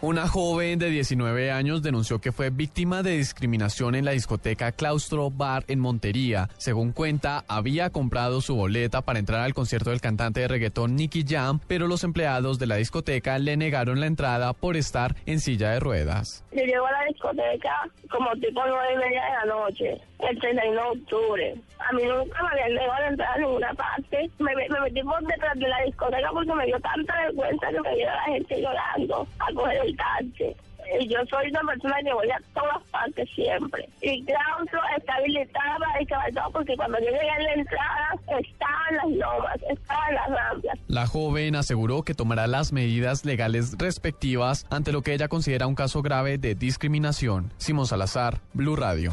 Una joven de 19 años denunció que fue víctima de discriminación en la discoteca Claustro Bar en Montería. Según cuenta, había comprado su boleta para entrar al concierto del cantante de reggaetón Nicky Jam, pero los empleados de la discoteca le negaron la entrada por estar en silla de ruedas. Yo llego a la discoteca como tipo nueve y media de la noche, el 31 de octubre. A mí nunca me habían negado la entrada a ninguna parte. Me, me metí por detrás de la discoteca porque me dio tanta vergüenza que me viera la gente llorando a coger yo soy una persona que voy a todas partes siempre. Y Claustro está habilitada para el porque cuando yo llegué a la entrada estaban las lomas, estaban las ramplas. La joven aseguró que tomará las medidas legales respectivas ante lo que ella considera un caso grave de discriminación. Simón Salazar, Blue Radio.